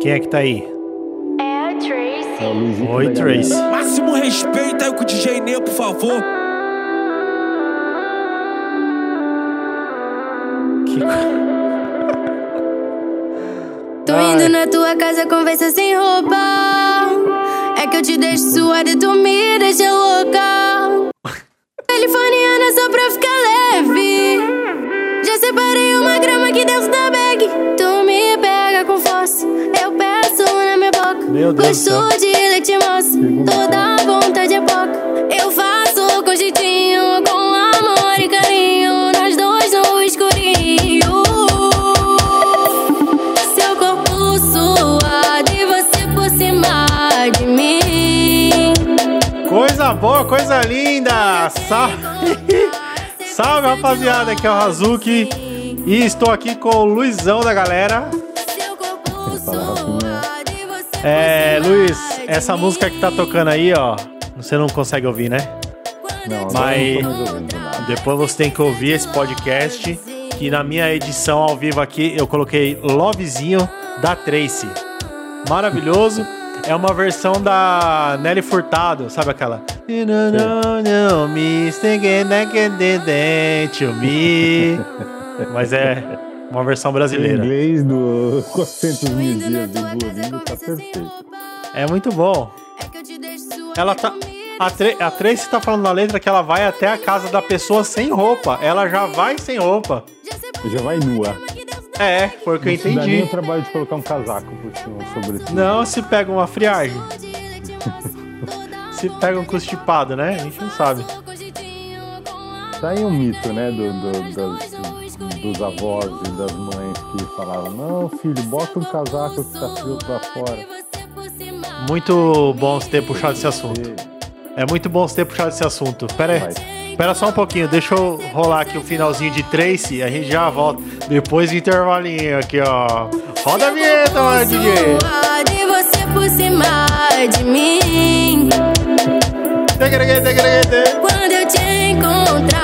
Quem é que tá aí? É a Tracy. É o Oi. Trace. Máximo respeito aí com o DJ Ney, por favor. Que... co- Tô Ai. indo na tua casa, conversa sem roupa. É que eu te deixo suada e tu me deixa louca. Californiana só pra ficar leve. Já separei uma grama aqui dentro da bag. Meu Deus. Gosto de leite moça, toda vontade é pouca. Eu faço com jeitinho, com amor e carinho. Nós dois no escurinho. Seu corpo suado e você por cima de mim. Coisa boa, coisa linda! Salve! Salve, rapaziada! Aqui é o Hazuki e estou aqui com o Luizão da galera. É, Luiz, essa música que tá tocando aí, ó, você não consegue ouvir, né? Não, Mas- não ouvindo nada. Depois você tem que ouvir esse podcast, que na minha edição ao vivo aqui eu coloquei Lovezinho da Tracy. Maravilhoso. É uma versão da Nelly Furtado, sabe aquela? You me, thinking that I didn't to me. Mas é uma versão O brasileira. inglês do 400 mil dias do Duolingo tá perfeito. É muito bom. É Ela tá. A, Tra a Tracy tá falando na letra que ela vai até a casa da pessoa sem roupa. Ela já vai sem roupa. Já vai nua. É, foi o que eu Não se dá nem entendi. o trabalho de colocar um casaco por cima sobre isso. Não, se pega uma friagem. Se pega um constipado, né? A gente não sabe. Tá aí um mito, né, do, do- das- dos avós e das mães que falavam, não, filho, bota um casaco que tá frio pra fora. Muito bom você ter puxado esse assunto. É muito bom você ter puxado esse assunto. Pera aí. Vai. Espera só um pouquinho, deixa eu rolar aqui o finalzinho de Tracy, a gente já volta. Depois do intervalinho aqui, ó. Roda a vinheta, mano, DJ. Suado e você por cima de mim. Quando eu te encontrar,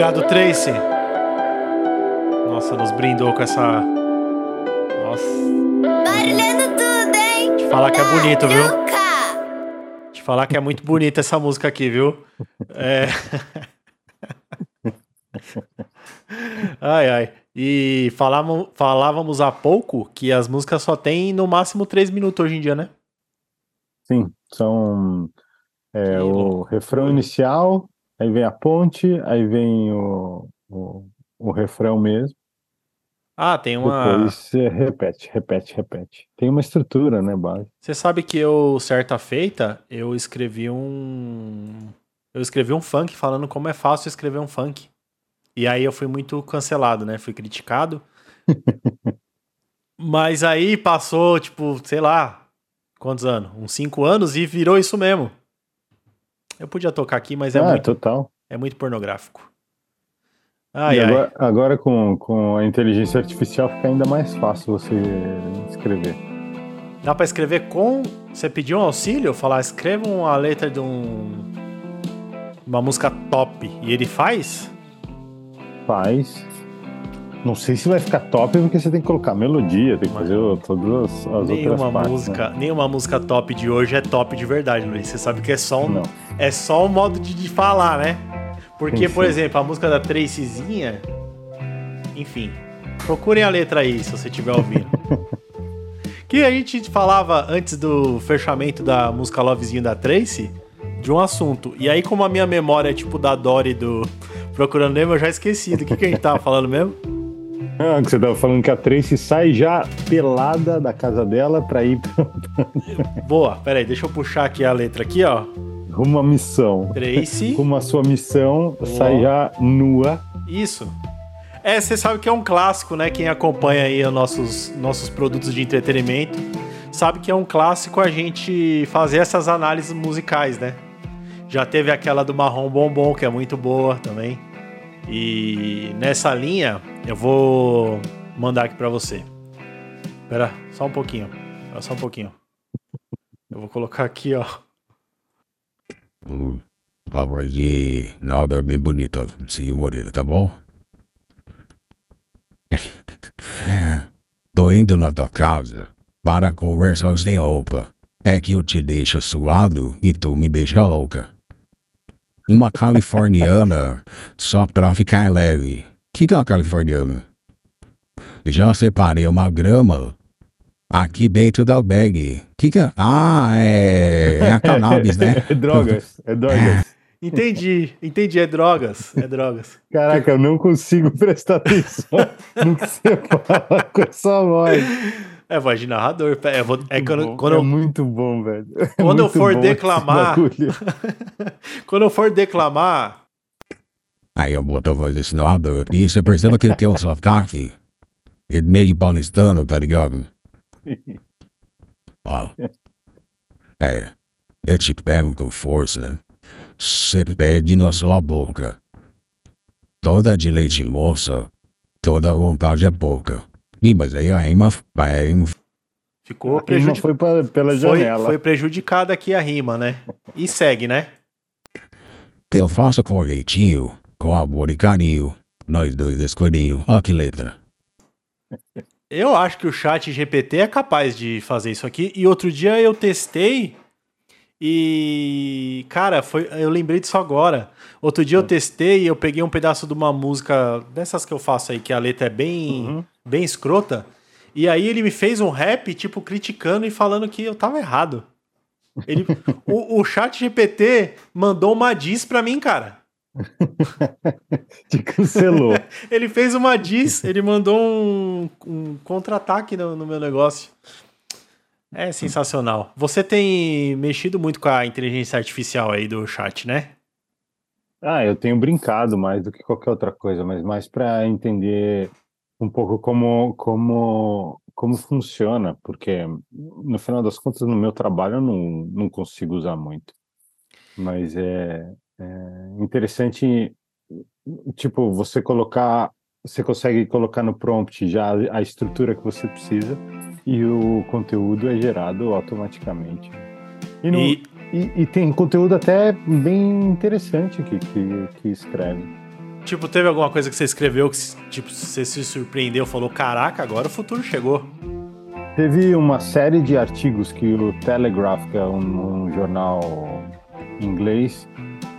Obrigado, Tracy. Nossa, nos brindou com essa. Nossa. Barulhando tudo, hein? Te falar que é bonito, viu? Te falar que é muito bonita essa música aqui, viu? É. ai, ai. E falávamos, falávamos há pouco que as músicas só tem no máximo 3 minutos hoje em dia, né? Sim, são é, o refrão inicial, aí vem a ponte, aí vem o, o, o refrão mesmo. Ah, tem uma. Depois você repete, repete, repete. Tem uma estrutura, né, base. Você sabe que eu, certa feita, eu escrevi um. Eu escrevi um funk falando como é fácil escrever um funk. E aí eu fui muito cancelado, né? Fui criticado. Mas aí passou, tipo, sei lá, quantos anos? Uns cinco anos e virou isso mesmo. Eu podia tocar aqui, mas é, ah, muito, total. é muito pornográfico. Ai, e ai. agora, agora com, com a inteligência artificial fica ainda mais fácil você escrever. Dá pra escrever com. Você pediu um auxílio? Falar, escreva uma letra de um. Uma música top. E ele faz? Faz. Não sei se vai ficar top porque você tem que colocar melodia, tem que fazer todas as, as outras Nenhuma partes. música, né? nenhuma música top de hoje é top de verdade, Luiz. Você sabe que é só um, Não. é só um modo de, de falar, né? Porque, Sim, por sim. exemplo, a música da Tracyzinha, enfim, procurem a letra aí se você estiver ouvindo. que a gente falava antes do fechamento da música Lovezinho da Tracy de um assunto. E aí, como a minha memória é tipo da Dory do Procurando Nemo, eu já esqueci do que, que a gente tava falando mesmo. Ah, que você tava falando que a Tracy sai já pelada da casa dela pra ir Boa, peraí, deixa eu puxar aqui a letra aqui, ó. rumo à missão. Tracy. Rumo à sua missão, sai já nua. Isso. É, você sabe que é um clássico, né? Quem acompanha aí os nossos, nossos produtos de entretenimento sabe que é um clássico a gente fazer essas análises musicais, né? Já teve aquela do Marrom Bombom, que é muito boa também. E nessa linha, eu vou mandar aqui pra você. Espera, só um pouquinho. Só um pouquinho. Eu vou colocar aqui, ó. Hum, nada bem bonita, sim, Moreira, tá bom? Tô indo na tua casa para conversar sem roupa. É que eu te deixo suado e tu me deixa louca. Uma californiana só pra ficar leve. Que que é uma californiana? Já separei uma grama aqui dentro da bag. Que que é? Ah, é, é a cannabis, né? É drogas, é drogas. Entendi, entendi. É drogas. É drogas. Caraca, eu não consigo prestar atenção no que você fala com essa voz. É voz de narrador. É, vou- é quando, quando é eu, muito bom, velho. É Quando eu for declamar- quando eu for declamar. Aí eu boto a voz desse lado e você percebe que ele tem um sotaque. Ele meio paulistano, tá ligado? Ó. É. Eu te pego com força. Você pede na sua boca. Toda de leite moça. Toda vontade é pouca. Ih, mas aí a rima vai. Ficou Ele não prejudicado. foi pra, pela Foi, janela. foi prejudicada aqui a rima, né? E segue, né? Eu faço com jeitinho, com amor e carinho. Nós dois escolhinho. Ó que letra. Eu acho que o chat GPT é capaz de fazer isso aqui. E outro dia eu testei e, cara, foi, eu lembrei disso agora. Outro dia eu testei e eu peguei um pedaço de uma música dessas que eu faço aí, que a letra é bem, bem escrota. E aí ele me fez um rap, tipo, criticando e falando que eu tava errado. Ele, o, o chat GPT mandou uma diss pra mim, cara. Te cancelou. Ele fez uma diss, ele mandou um, um contra-ataque no, no meu negócio. É sensacional. Você tem mexido muito com a inteligência artificial aí do chat, né? Ah, eu tenho brincado mais do que qualquer outra coisa, mas mais para entender um pouco como, como, como funciona, porque no final das contas, no meu trabalho, eu não, não consigo usar muito. Mas é, é interessante, tipo, você colocar, você consegue colocar no prompt já a estrutura que você precisa e o conteúdo é gerado automaticamente. E, no, E e, e tem conteúdo até bem interessante que, que, que escreve. tipo, teve alguma coisa que você escreveu que tipo, você se surpreendeu, falou: "Caraca, agora o futuro chegou". Teve uma série de artigos que o Telegraph, que é um, um jornal inglês,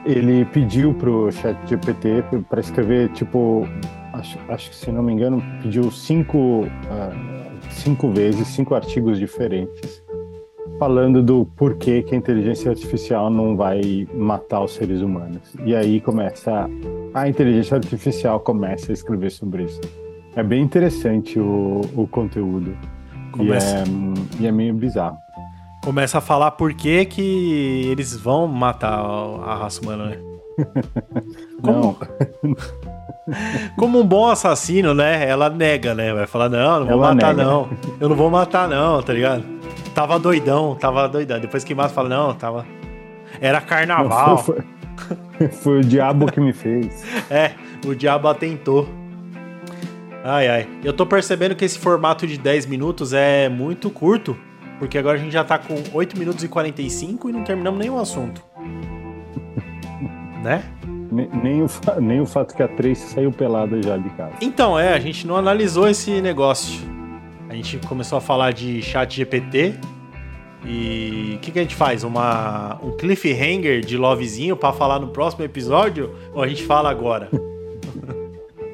ele pediu pro ChatGPT para escrever, tipo, acho, acho que se não me engano, pediu cinco, ah, cinco vezes, cinco artigos diferentes, falando do porquê que a inteligência artificial não vai matar os seres humanos. E aí começa, a inteligência artificial começa a escrever sobre isso. É bem interessante o, o conteúdo. Começa, E é, e é meio bizarro. Começa a falar por que que eles vão matar a raça humana, né? Não, Como um bom assassino, né? Ela nega, né? Vai falar, não, não vou Ela matar, nega. não. Eu não vou matar, não, tá ligado? Tava doidão, tava doidão. Depois que mata, fala, não, tava. Era carnaval. foi, foi- foi o diabo que me fez. É, o diabo atentou. Ai, ai. Eu tô percebendo que esse formato de 10 minutos é muito curto. Porque agora a gente já tá com 8 minutos e 45 e não terminamos nenhum assunto. né? Nem, nem o, nem o fato que a Tracy saiu pelada já de casa. Então, é, a gente não analisou esse negócio. A gente começou a falar de chat GPT. E o que, que a gente faz? Uma, um cliffhanger de lovezinho pra falar no próximo episódio? Ou a gente fala agora?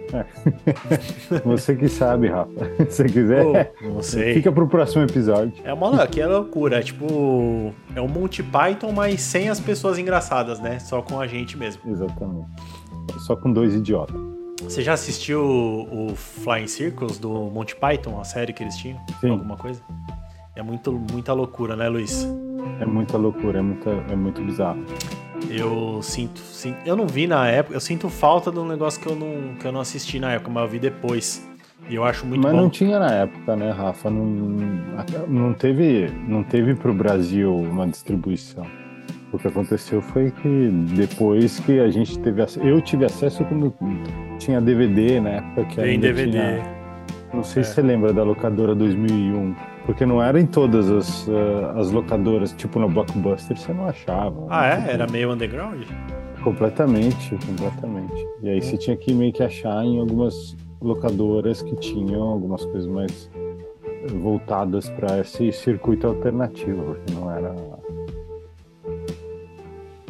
Você que sabe, Rafa. Se quiser, não sei. fica pro próximo episódio. É uma aqui é loucura, é tipo. É um Monty Python, mas sem as pessoas engraçadas, né? Só com a gente mesmo. Exatamente. Só com dois idiotas. Você já assistiu o, o Flying Circles do Monty Python, a série que eles tinham? Sim. Alguma coisa? É muito, muita loucura, né, Luiz? É muita loucura, é, muita, é muito bizarro. Eu sinto, sinto- Eu não vi na época, eu sinto falta de um negócio que eu não, que eu não assisti na época, mas eu vi depois. E eu acho muito Mas bom. não tinha na época, né, Rafa? Não, não teve, não teve pro Brasil uma distribuição. O que aconteceu foi que depois que a gente teve acesso, eu tive acesso quando tinha DVD na época que Tem ainda DVD. tinha Não sei É. se você lembra da locadora 2001, porque não era em todas as, ah, as locadoras, tipo no Blockbuster, você não achava. Ah, Tipo, é? Era meio underground? Completamente, completamente. E aí você tinha que meio que achar em algumas locadoras que tinham algumas coisas mais voltadas para esse circuito alternativo, porque não era.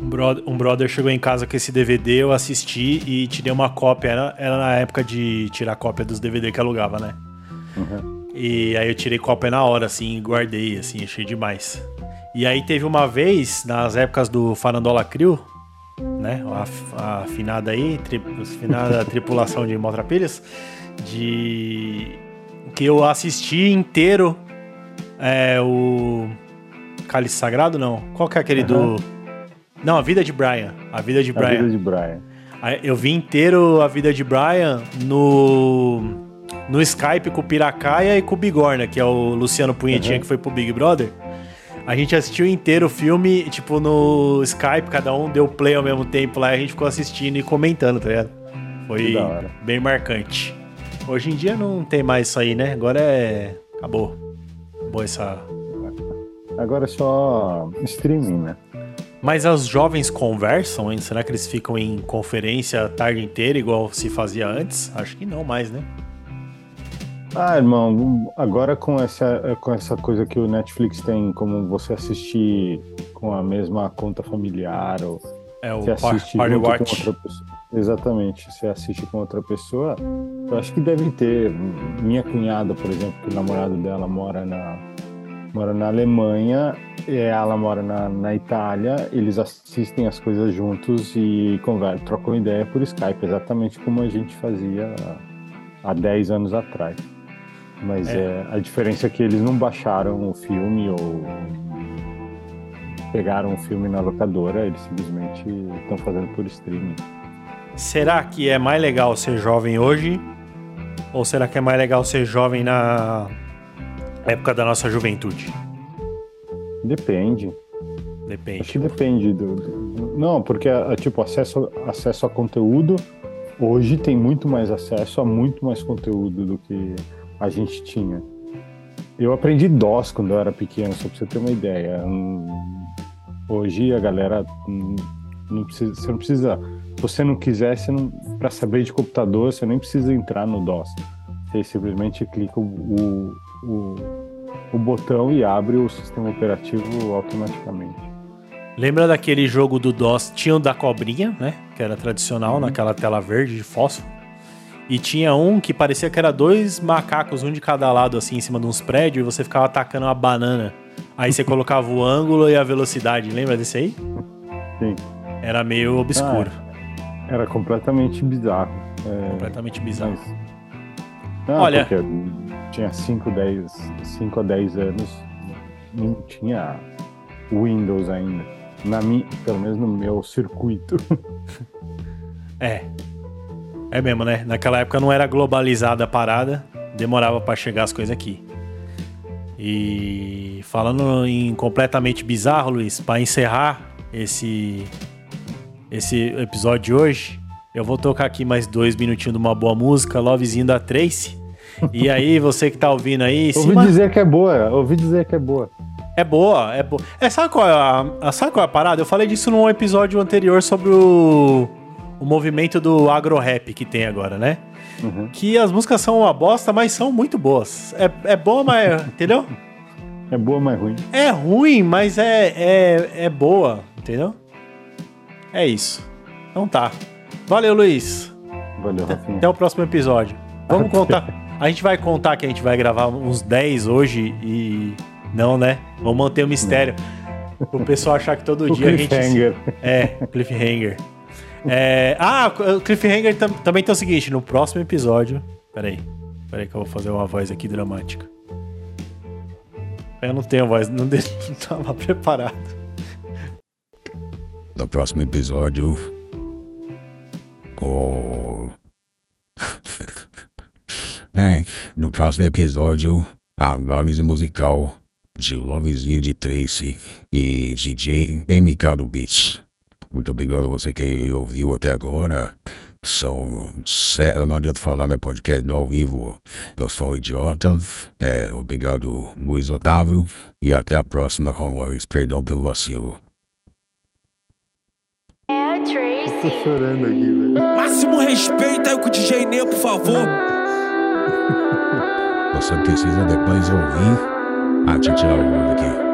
Um brother, um brother chegou em casa com esse DVD, eu assisti e tirei uma cópia. Era, era na época de tirar cópia dos DVD que alugava, né? Uhum. E aí eu tirei cópia na hora, assim, e guardei, assim, achei demais. E aí teve uma vez, nas épocas do Farandola Crew, né? A, a afinada aí, tri, afinada tripulação de Motrapilhas, de. que eu assisti inteiro é, o. Cálice Sagrado, não? Qual que é aquele Aham. do. Não, A Vida de Brian. A Vida de A Brian. vida de Brian. Eu vi inteiro a vida de Brian no no Skype com o Piracaia e com o Bigorna, que é o Luciano Punhetinha Uhum. que foi pro Big Brother. A gente assistiu inteiro o filme, tipo, no Skype, cada um deu play ao mesmo tempo lá e a gente ficou assistindo e comentando, tá ligado? Foi bem marcante. Hoje em dia não tem mais isso aí, né? Agora é. Acabou. Acabou essa. Agora é só streaming, né? Mas os jovens conversam, hein? Será que eles ficam em conferência a tarde inteira, igual se fazia antes? Acho que não mais, né? Ah, irmão, agora com essa, com essa coisa que o Netflix tem, como você assistir com a mesma conta familiar, ou É o você assiste Party junto com Watch. outra pessoa. Exatamente, você assiste com outra pessoa, eu acho que deve ter. Minha cunhada, por exemplo, que o namorado dela mora na, mora na Alemanha, e ela mora na, na Itália, eles assistem as coisas juntos e conversam, trocam ideia por Skype, exatamente como a gente fazia há 10 anos atrás. Mas É. é, a diferença é que eles não baixaram o filme ou pegaram o filme na locadora, eles simplesmente estão fazendo por streaming. Será que é mais legal ser jovem hoje? Ou será que é mais legal ser jovem na época da nossa juventude? Depende. Acho Depende. que depende do. do- não, porque a- tipo, acesso, acesso a conteúdo. Hoje tem muito mais acesso a muito mais conteúdo do que a gente tinha. Eu aprendi DOS quando eu era pequeno, só pra você ter uma ideia. Hum, Hoje a galera hum, não precisa, você não precisa. Se você não quiser, você não, pra saber de computador, você nem precisa entrar no DOS. Você simplesmente clica o, o, o, o botão e abre o sistema operativo automaticamente. Lembra daquele jogo do DOS? Tinha o da cobrinha, né? Que era tradicional, naquela tela verde de fósforo. E tinha um que parecia que era dois macacos, um de cada lado, assim, em cima de uns prédios, e você ficava atacando uma banana. Aí você colocava o ângulo e a velocidade. Lembra desse aí? Sim. Era meio obscuro. Era completamente bizarro. É, Completamente bizarro. mas- Não, Olha- porque tinha 5, 10, 5 a 10 anos, não tinha Windows ainda. Na minha, pelo menos no meu circuito. É. É mesmo, né? Naquela época não era globalizada a parada, demorava pra chegar as coisas aqui. E falando em completamente bizarro, Luiz, pra encerrar esse esse episódio de hoje, eu vou tocar aqui mais dois minutinhos de uma boa música, Lovezinho da Trace. E aí, você que tá ouvindo aí, ouvi ma- dizer que é boa, ouvi dizer que é boa. é boa, é boa. É, sabe qual é a, sabe qual é a parada? Eu falei disso num episódio anterior sobre o, o movimento do agro rap que tem agora, né? Uhum. Que as músicas são uma bosta, mas são muito boas. É, é boa, mas. entendeu? É boa, mas ruim. É ruim, mas é, é, é boa, entendeu? É isso. Então tá. Valeu, Luiz. Valeu, Rafinha. Até o próximo episódio. Vamos contar. A gente vai contar que a gente vai gravar uns 10 hoje e. Não, né? Vamos manter o mistério. O pessoal achar que todo O dia a gente. cliffhanger. É, cliffhanger. É, ah, o cliffhanger tam- também tem o seguinte: no próximo episódio. Peraí. Peraí, que eu vou fazer uma voz aqui dramática. Eu não tenho voz, não, de- não tava preparado. No próximo episódio. Oh. é, no próximo episódio, análise musical de Lovezinho de Tracy e DJ MK do Beats. Muito obrigado a você que ouviu até agora. São sério, não adianta falar meu podcast ao vivo. Eu sou idiota. É, obrigado, Luiz Otávio. E até a próxima com Luiz. Perdão pelo vacilo. É. Tô chorando aqui, velho. Máximo respeito aí com o DJ Ney, por favor. Você precisa depois ouvir a Titi Araújo aqui.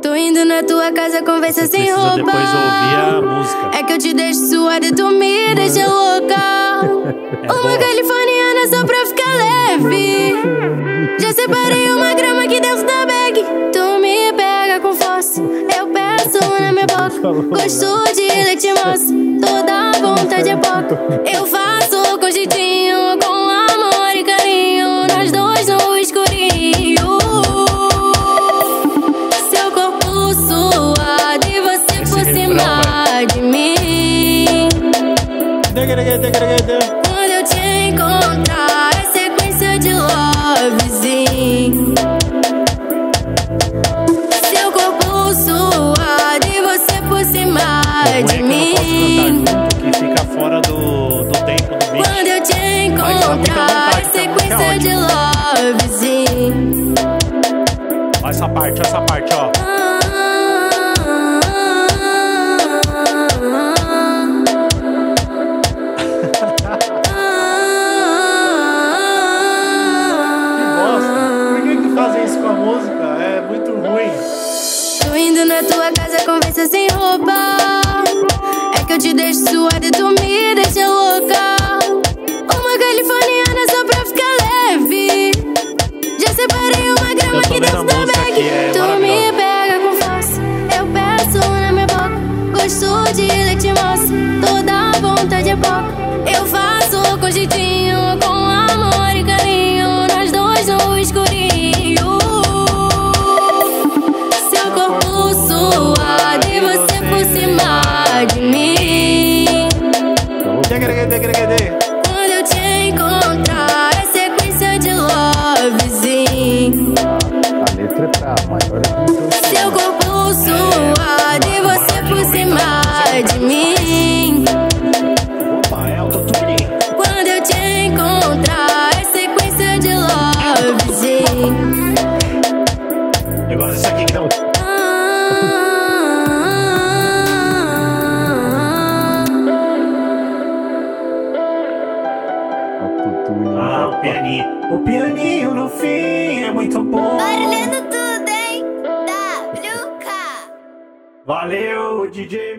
Tô indo na tua casa, conversa Você sem precisa roupa. depois ouvir a música. É que eu te deixo suada e tu me deixa louca. Uma boa. californiana só pra ficar leve. Já separei uma grama aqui dentro da bag. Tu me pega com força, minha boca. Gosto de leite moça, toda vontade é pouco. Eu faço Eu tô vendo a música é tu me pega com força, eu peço na minha boca. Gosto de leite moça, toda vontade é pouco. Eu faço com jeitinho, corpo suado e você cima de mim. Tudo, hein?